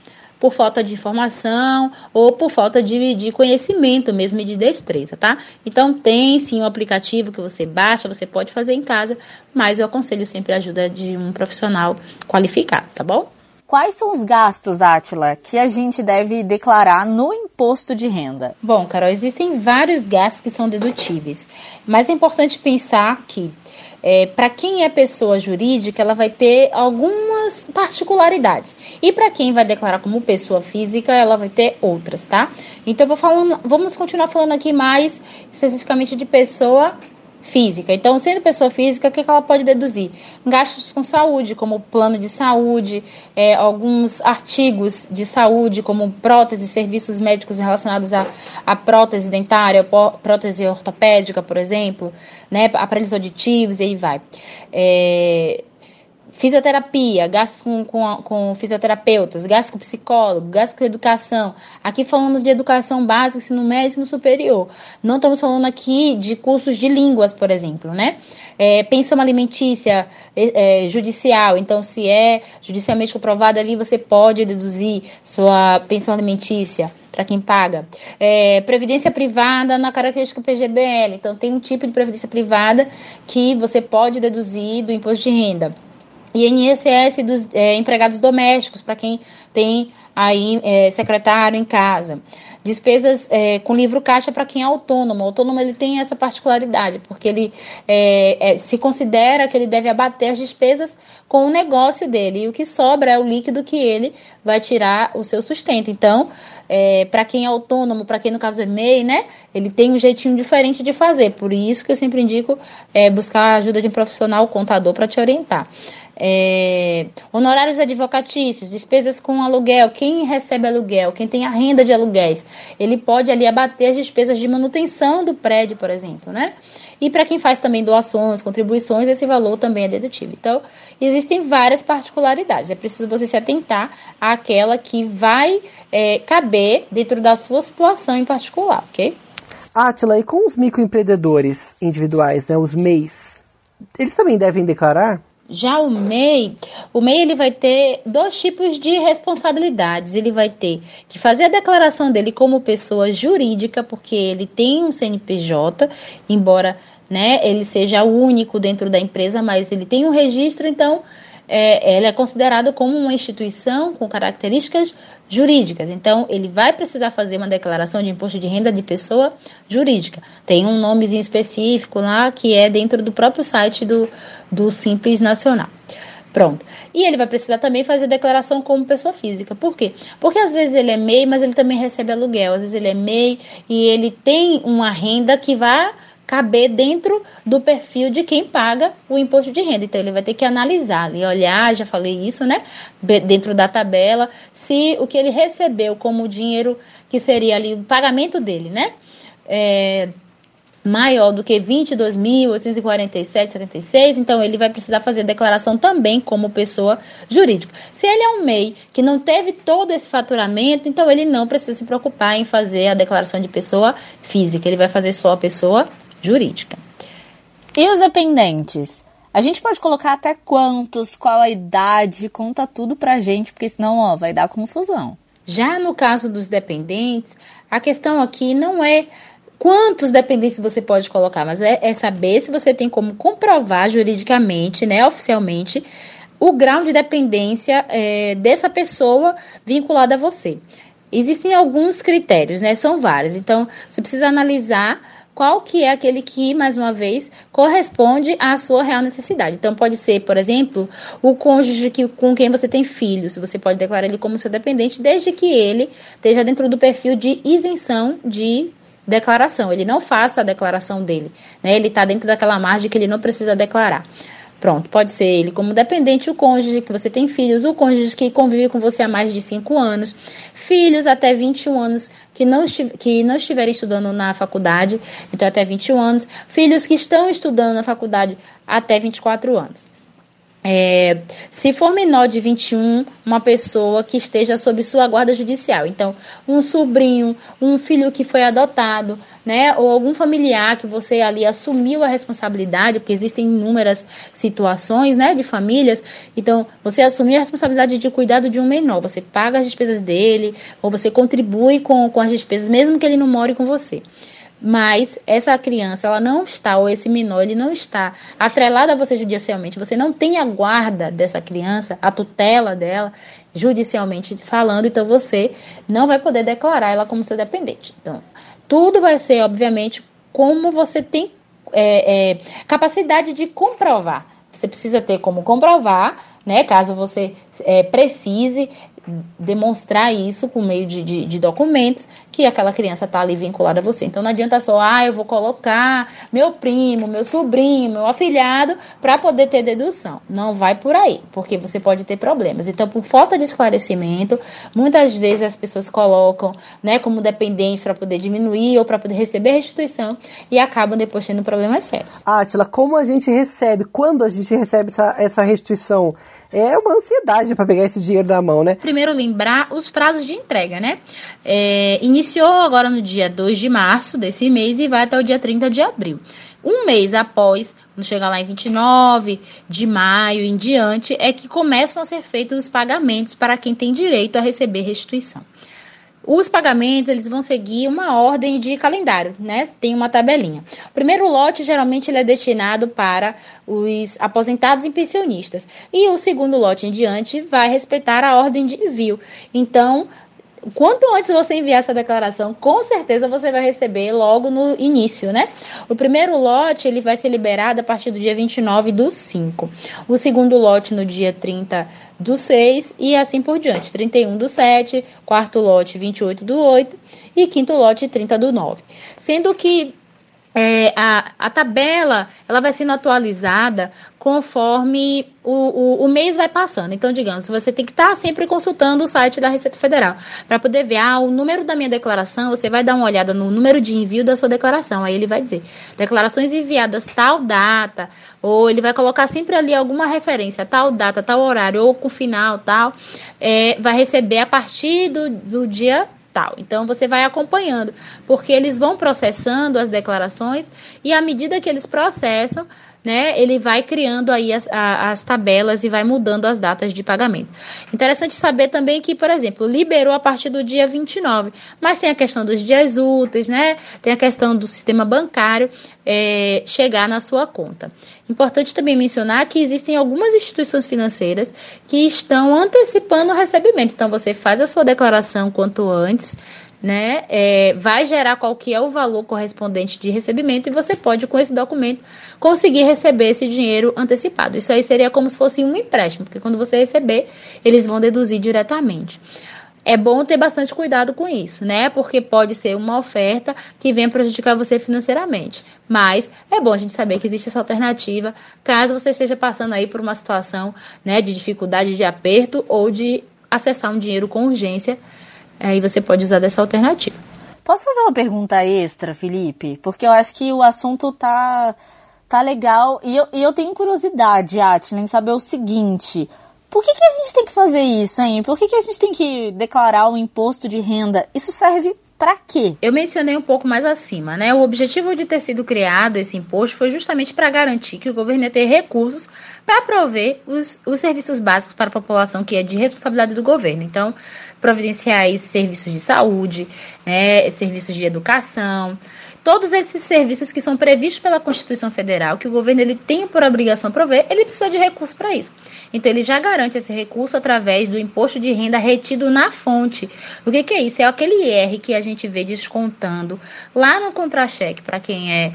[SPEAKER 3] Por falta de informação ou por falta de, de conhecimento mesmo e de destreza, tá? Então tem sim um aplicativo que você baixa, você pode fazer em casa, mas eu aconselho sempre a ajuda de um profissional qualificado, tá bom?
[SPEAKER 2] Quais são os gastos, Atila, que a gente deve declarar no imposto de renda?
[SPEAKER 3] Bom, Carol, existem vários gastos que são dedutíveis, mas é importante pensar que é, para quem é pessoa jurídica, ela vai ter algumas particularidades. E para quem vai declarar como pessoa física, ela vai ter outras, tá? Então, vou falando, vamos continuar falando aqui mais especificamente de pessoa física. Então, sendo pessoa física, o que, ela pode deduzir? Gastos com saúde, como plano de saúde, é, alguns artigos de saúde, como próteses, serviços médicos relacionados a prótese dentária, prótese ortopédica, por exemplo, né, aparelhos auditivos, e aí vai. É, Fisioterapia, gastos com, com, com, fisioterapeutas, gastos com psicólogo, gastos com educação. Aqui falamos de educação básica, ensino médio e ensino superior. Não estamos falando aqui de cursos de línguas, por exemplo, né? É, pensão alimentícia é, é, judicial. Então, se é judicialmente comprovada ali, você pode deduzir sua pensão alimentícia para quem paga. É, previdência privada na característica PGBL. Então, tem um tipo de previdência privada que você pode deduzir do imposto de renda. INSS dos é, empregados domésticos, para quem tem aí é, secretário em casa. Despesas é, com livro caixa para quem é autônomo. O autônomo ele tem essa particularidade, porque ele é, se considera que ele deve abater as despesas com o negócio dele. E o que sobra é o líquido que ele vai tirar o seu sustento. Então, para quem é autônomo, para quem no caso é MEI, né, ele tem um jeitinho diferente de fazer. Por isso que eu sempre indico buscar a ajuda de um profissional, contador, para te orientar. É, honorários advocatícios, despesas com aluguel, quem recebe aluguel, quem tem a renda de aluguéis, ele pode ali abater as despesas de manutenção do prédio, por exemplo, né? E para quem faz também doações, contribuições, esse valor também é dedutível. Então, existem várias particularidades. É preciso você se atentar àquela que vai é, caber dentro da sua situação em particular, ok?
[SPEAKER 1] Atila, e com os microempreendedores individuais, né, os MEIs, eles também devem declarar?
[SPEAKER 3] Já o MEI, o MEI ele vai ter dois tipos de responsabilidades. Ele vai ter que fazer a declaração dele como pessoa jurídica, porque ele tem um CNPJ, embora né, ele seja o único dentro da empresa, mas ele tem um registro, então é, ele é considerado como uma instituição com características jurídicas. Então, ele vai precisar fazer uma declaração de imposto de renda de pessoa jurídica. Tem um nomezinho específico lá que é dentro do próprio site do, do Simples Nacional. Pronto. E ele vai precisar também fazer declaração como pessoa física. Por quê? Porque às vezes ele é MEI, mas ele também recebe aluguel. Às vezes ele é MEI e ele tem uma renda que vai caber dentro do perfil de quem paga o imposto de renda. Então ele vai ter que analisar e olhar, já falei isso, né? Dentro da tabela, se o que ele recebeu como dinheiro que seria ali o pagamento dele, né? É, maior do que 22.847,76, então ele vai precisar fazer declaração também como pessoa jurídica. Se ele é um MEI que não teve todo esse faturamento, então ele não precisa se preocupar em fazer a declaração de pessoa física, ele vai fazer só a pessoa jurídica.
[SPEAKER 2] E os dependentes? A gente pode colocar até quantos, qual a idade, conta tudo pra gente, porque senão ó, vai dar confusão.
[SPEAKER 3] Já no caso dos dependentes, a questão aqui não é quantos dependentes você pode colocar, mas é, é saber se você tem como comprovar juridicamente, né, oficialmente, o grau de dependência é, dessa pessoa vinculada a você. Existem alguns critérios, né? São vários. Então, você precisa analisar qual que é aquele que, mais uma vez, corresponde à sua real necessidade. Então, pode ser, por exemplo, o cônjuge que, com quem você tem filhos. Você pode declarar ele como seu dependente, desde que ele esteja dentro do perfil de isenção de declaração. Ele não faça a declaração dele. Né? Ele está dentro daquela margem que ele não precisa declarar. Pronto, pode ser ele como dependente, o cônjuge que você tem filhos, o cônjuge que convive com você há mais de 5 anos, filhos até 21 anos que não, que não estiverem estudando na faculdade, então até 21 anos, filhos que estão estudando na faculdade até 24 anos. É, se for menor de 21, uma pessoa que esteja sob sua guarda judicial. Então, um sobrinho, um filho que foi adotado, né, ou algum familiar que você ali assumiu a responsabilidade, porque existem inúmeras situações, né, de famílias. Então, você assumiu a responsabilidade de cuidado de um menor, você paga as despesas dele, ou você contribui com, com as despesas, mesmo que ele não more com você mas essa criança, ela não está, ou esse menor, ele não está atrelado a você judicialmente, você não tem a guarda dessa criança, a tutela dela, judicialmente falando, então você não vai poder declarar ela como seu dependente. Então, tudo vai ser, obviamente, como você tem é, é, capacidade de comprovar. Você precisa ter como comprovar, né? Caso você é, precise demonstrar isso por meio de, de, de documentos que aquela criança está ali vinculada a você. Então não adianta só, ah, eu vou colocar meu primo, meu sobrinho, meu afilhado para poder ter dedução. Não vai por aí, porque você pode ter problemas. Então, por falta de esclarecimento, muitas vezes as pessoas colocam, né, como dependentes para poder diminuir ou para poder receber restituição e acabam depois tendo problemas sérios.
[SPEAKER 1] Átila, como a gente recebe, quando a gente recebe essa, essa restituição? é uma ansiedade para pegar esse dinheiro da mão, né?
[SPEAKER 3] Primeiro, lembrar os prazos de entrega, né? É, iniciou agora no dia 2 de março desse mês e vai até o dia 30 de abril. Um mês após, quando chegar lá em 29 de maio em diante, é que começam a ser feitos os pagamentos para quem tem direito a receber restituição. Os pagamentos eles vão seguir uma ordem de calendário, né? Tem uma tabelinha. O primeiro lote geralmente ele é destinado para os aposentados e pensionistas e o segundo lote em diante vai respeitar a ordem de envio. Então quanto antes você enviar essa declaração, com certeza você vai receber logo no início, né? O primeiro lote, ele vai ser liberado a partir do dia 29 do 5. O segundo lote no dia 30 do 6 e assim por diante. 31 do 7, quarto lote 28 do 8 e quinto lote 30 do 9. Sendo que é, a, a tabela ela vai sendo atualizada conforme o, o, o, mês vai passando. Então, digamos, você tem que estar tá sempre consultando o site da Receita Federal para poder ver ah, o número da minha declaração. Você vai dar uma olhada no número de envio da sua declaração. Aí ele vai dizer declarações enviadas tal data, ou ele vai colocar sempre ali alguma referência, tal data, tal horário, ou com final tal. É, vai receber a partir do, do dia tal. Então você vai acompanhando, porque eles vão processando as declarações e à medida que eles processam, né, ele vai criando aí as, a, as tabelas e vai mudando as datas de pagamento. Interessante saber também que, por exemplo, liberou a partir do dia 29, mas tem a questão dos dias úteis, né, tem a questão do sistema bancário é, chegar na sua conta. Importante também mencionar que existem algumas instituições financeiras que estão antecipando o recebimento. Então, você faz a sua declaração quanto antes, né, é, vai gerar qual que é o valor correspondente de recebimento e você pode, com esse documento, conseguir receber esse dinheiro antecipado. Isso aí seria como se fosse um empréstimo, porque quando você receber, eles vão deduzir diretamente. É bom ter bastante cuidado com isso, né? Porque pode ser uma oferta que venha prejudicar você financeiramente. Mas é bom a gente saber que existe essa alternativa, caso você esteja passando aí por uma situação, né, de dificuldade, de aperto ou de acessar um dinheiro com urgência Aí você pode usar dessa alternativa.
[SPEAKER 2] Posso fazer uma pergunta extra, Felipe? Porque eu acho que o assunto tá, tá legal. E eu, e eu tenho curiosidade, Atila, em saber o seguinte. Por que, que a gente tem que fazer isso, hein? Por que, que a gente tem que declarar o imposto de renda? Isso serve para quê?
[SPEAKER 3] Eu mencionei um pouco mais acima, né? O objetivo de ter sido criado esse imposto foi justamente para garantir que o governo ia ter recursos para prover os, os serviços básicos para a população, que é de responsabilidade do governo. Então, providenciar serviços de saúde, né, serviços de educação, todos esses serviços que são previstos pela Constituição Federal, que o governo ele tem por obrigação prover, ele precisa de recurso para isso. Então ele já garante esse recurso através do imposto de renda retido na fonte. O que, que é isso? É aquele IR que a gente vê descontando lá no contra-cheque para quem é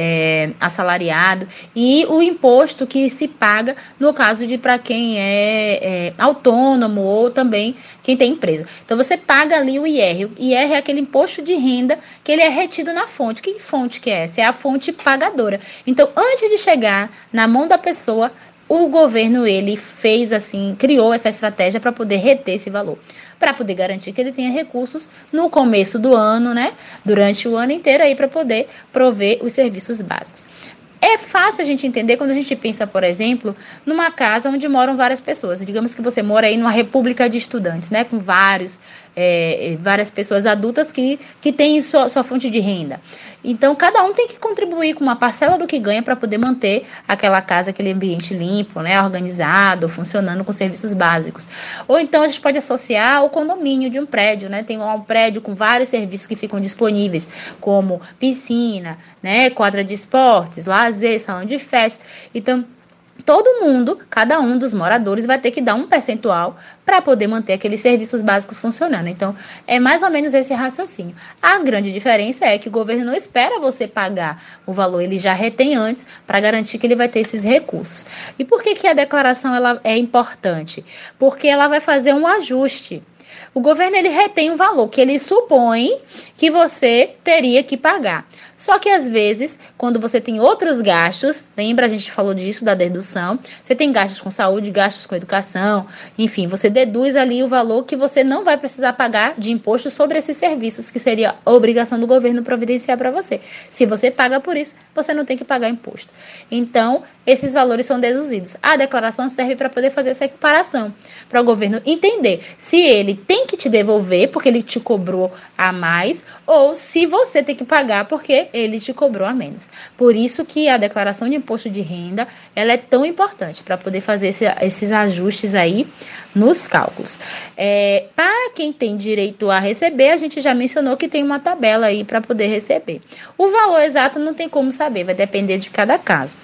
[SPEAKER 3] é, assalariado e o imposto que se paga no caso de para quem é, é, autônomo ou também quem tem empresa. Então você paga ali o IR. O IR é aquele imposto de renda que ele é retido na fonte. Que fonte que é essa? É a fonte pagadora. Então antes de chegar na mão da pessoa, o governo ele fez assim, criou essa estratégia para poder reter esse valor para poder garantir que ele tenha recursos no começo do ano, né? Durante o ano inteiro aí para poder prover os serviços básicos. É fácil a gente entender quando a gente pensa, por exemplo, numa casa onde moram várias pessoas. Digamos que você mora aí numa república de estudantes, né? Com vários é, várias pessoas adultas que, que têm sua, sua fonte de renda. Então, cada um tem que contribuir com uma parcela do que ganha para poder manter aquela casa, aquele ambiente limpo, né, organizado, funcionando com serviços básicos. Ou então a gente pode associar o condomínio de um prédio, né? Tem um prédio com vários serviços que ficam disponíveis, como piscina, né, quadra de esportes, lazer, salão de festa. Então, todo mundo, cada um dos moradores vai ter que dar um percentual para poder manter aqueles serviços básicos funcionando. Então, é mais ou menos esse raciocínio. A grande diferença é que o governo não espera você pagar o valor, ele já retém antes para garantir que ele vai ter esses recursos. E por que, que a declaração ela é importante? Porque ela vai fazer um ajuste o governo ele retém o valor que ele supõe que você teria que pagar. Só que às vezes, quando você tem outros gastos, lembra a gente falou disso da dedução, você tem gastos com saúde, gastos com educação, enfim, você deduz ali o valor que você não vai precisar pagar de imposto sobre esses serviços, que seria a obrigação do governo providenciar para você. Se você paga por isso, você não tem que pagar imposto. Então, esses valores são deduzidos. A declaração serve para poder fazer essa equiparação, para o governo entender se ele tem que te devolver porque ele te cobrou a mais ou se você tem que pagar porque ele te cobrou a menos. Por isso que a declaração de imposto de renda ela é tão importante para poder fazer esse, esses ajustes aí nos cálculos. É, para quem tem direito a receber, a gente já mencionou que tem uma tabela aí para poder receber. O valor exato não tem como saber, vai depender de cada caso.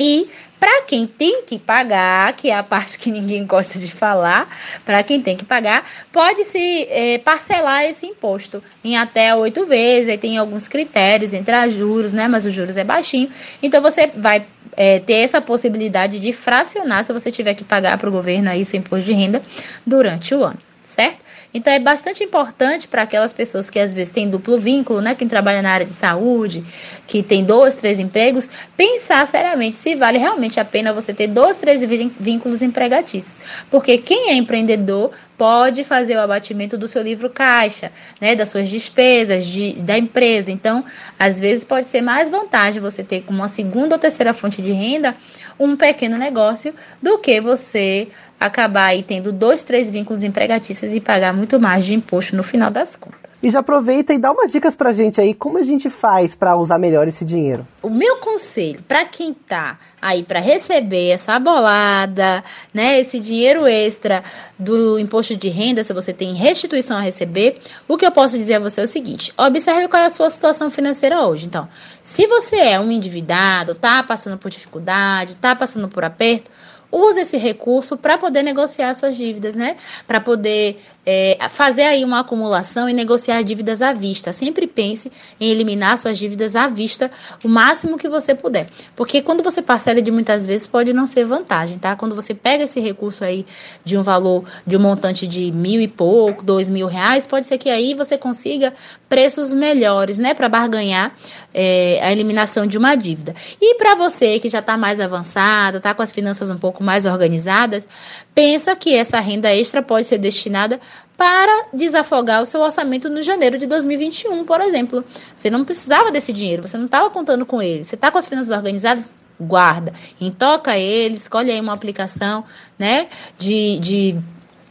[SPEAKER 3] E para quem tem que pagar, que é a parte que ninguém gosta de falar, para quem tem que pagar, pode se é, parcelar esse imposto em até oito vezes. Aí tem alguns critérios entre os juros, né? Mas os juros é baixinho. Então você vai é, ter essa possibilidade de fracionar se você tiver que pagar para o governo aí seu imposto de renda durante o ano, certo? Então é bastante importante para aquelas pessoas que às vezes têm duplo vínculo, né, quem trabalha na área de saúde, que tem dois, três empregos, pensar seriamente se vale realmente a pena você ter dois, três vínculos empregatícios. Porque quem é empreendedor pode fazer o abatimento do seu livro caixa, né, das suas despesas de, da empresa. Então, às vezes pode ser mais vantagem você ter como uma segunda ou terceira fonte de renda um pequeno negócio do que você acabar aí tendo dois, três vínculos empregatícios e pagar muito mais de imposto no final das contas.
[SPEAKER 1] E já aproveita e dá umas dicas pra gente aí, como a gente faz para usar melhor esse dinheiro.
[SPEAKER 3] O meu conselho para quem tá aí para receber essa bolada, né, esse dinheiro extra do imposto de renda, se você tem restituição a receber, o que eu posso dizer a você é o seguinte: observe qual é a sua situação financeira hoje. Então, se você é um endividado, tá passando por dificuldade, tá passando por aperto, use esse recurso para poder negociar suas dívidas, né? Para poder é, fazer aí uma acumulação e negociar dívidas à vista. Sempre pense em eliminar suas dívidas à vista o máximo que você puder. Porque quando você parcela de muitas vezes pode não ser vantagem, tá? Quando você pega esse recurso aí de um valor, de um montante de mil e pouco, dois mil reais, pode ser que aí você consiga preços melhores, né? Para barganhar é, a eliminação de uma dívida. E para você que já está mais avançada, está com as finanças um pouco mais organizadas, pensa que essa renda extra pode ser destinada para desafogar o seu orçamento no janeiro de 2021, por exemplo. Você não precisava desse dinheiro, você não estava contando com ele. Você está com as finanças organizadas? Guarda. Intoca ele, escolhe aí uma aplicação, né? De, de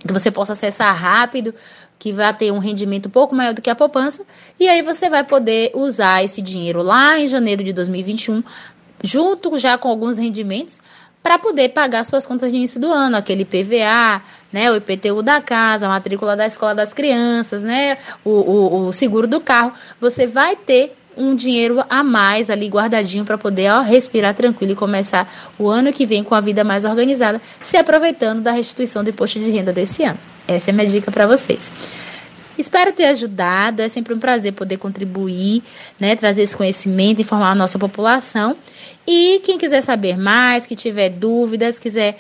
[SPEAKER 3] que você possa acessar rápido, que vai ter um rendimento um pouco maior do que a poupança, e aí você vai poder usar esse dinheiro lá em janeiro de 2021, junto já com alguns rendimentos, para poder pagar suas contas de início do ano, aquele PVA, né, o IPTU da casa, a matrícula da escola das crianças, né, o, o, o seguro do carro. Você vai ter um dinheiro a mais ali guardadinho para poder ó, respirar tranquilo e começar o ano que vem com a vida mais organizada, se aproveitando da restituição do imposto de renda desse ano. Essa é a minha dica para vocês. Espero ter ajudado, é sempre um prazer poder contribuir, né, trazer esse conhecimento, informar a nossa população. E quem quiser saber mais, que tiver dúvidas, quiser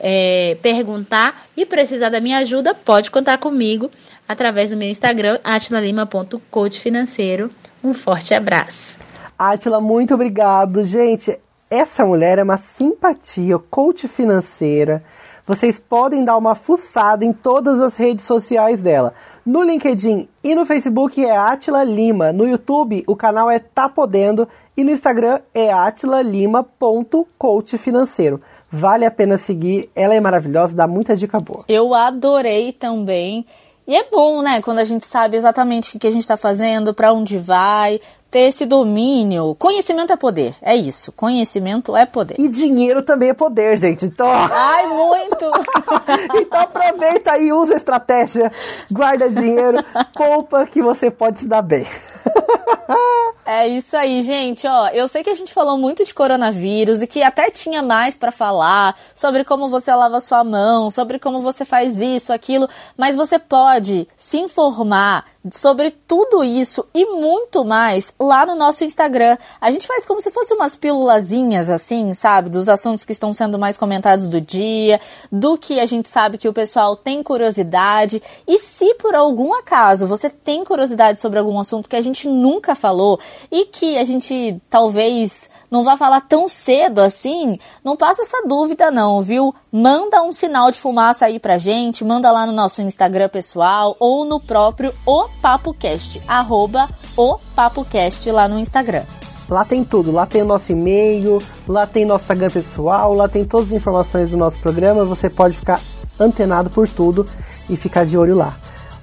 [SPEAKER 3] é, perguntar e precisar da minha ajuda, pode contar comigo através do meu Instagram, atilalima.coachfinanceiro. Um forte abraço.
[SPEAKER 1] Atila, muito obrigado. Gente, essa mulher é uma simpatia, coach financeira. Vocês podem dar uma fuçada em todas as redes sociais dela. No LinkedIn e no Facebook é Atila Lima. No YouTube o canal é Tá Podendo e no Instagram é atilalima.coachfinanceiro. Vale a pena seguir, ela é maravilhosa, dá muita dica boa.
[SPEAKER 2] Eu adorei também. E é bom, né, quando a gente sabe exatamente o que a gente está fazendo, para onde vai, ter esse domínio. Conhecimento é poder, é isso. Conhecimento é poder.
[SPEAKER 1] E dinheiro também é poder, gente. Então.
[SPEAKER 2] Ai, muito!
[SPEAKER 1] então aproveita e usa a estratégia, guarda dinheiro, poupa que você pode se dar bem.
[SPEAKER 2] É isso aí, gente. Ó, eu sei que a gente falou muito de coronavírus e que até tinha mais para falar sobre como você lava sua mão, sobre como você faz isso, aquilo, mas você pode se informar sobre tudo isso e muito mais lá no nosso Instagram. A gente faz como se fosse umas pílulazinhas assim, sabe, dos assuntos que estão sendo mais comentados do dia, do que a gente sabe que o pessoal tem curiosidade. E se por algum acaso você tem curiosidade sobre algum assunto que a gente nunca falou e que a gente talvez não vá falar tão cedo assim, não passa essa dúvida não, viu? Manda um sinal de fumaça aí pra gente, manda lá no nosso Instagram pessoal ou no próprio O PapoCast, arroba O PapoCast lá no Instagram.
[SPEAKER 1] Lá tem tudo, lá tem o nosso e-mail, lá tem nosso Instagram pessoal, lá tem todas as informações do nosso programa, você pode ficar antenado por tudo e ficar de olho lá.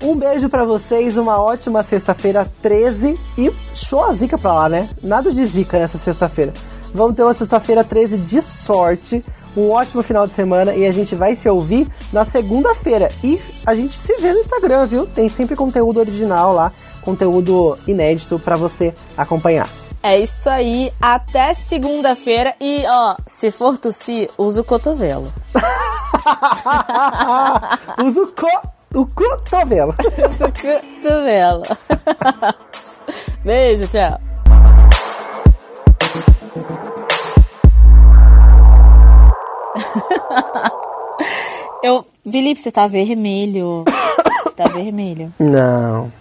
[SPEAKER 1] Um beijo para vocês, uma ótima sexta-feira 13 e show a zica pra lá, né? Nada de zica nessa sexta-feira. Vamos ter uma sexta-feira 13 de sorte, um ótimo final de semana e a gente vai se ouvir na segunda-feira. E a gente se vê no Instagram, viu? Tem sempre conteúdo original lá, conteúdo inédito para você acompanhar.
[SPEAKER 2] É isso aí, até segunda-feira e ó, se for tossir, usa o cotovelo.
[SPEAKER 1] usa o co o cotovelo.
[SPEAKER 2] usa o cotovelo. Beijo, tchau. Eu, Felipe, você tá vermelho. Você tá vermelho.
[SPEAKER 1] Não.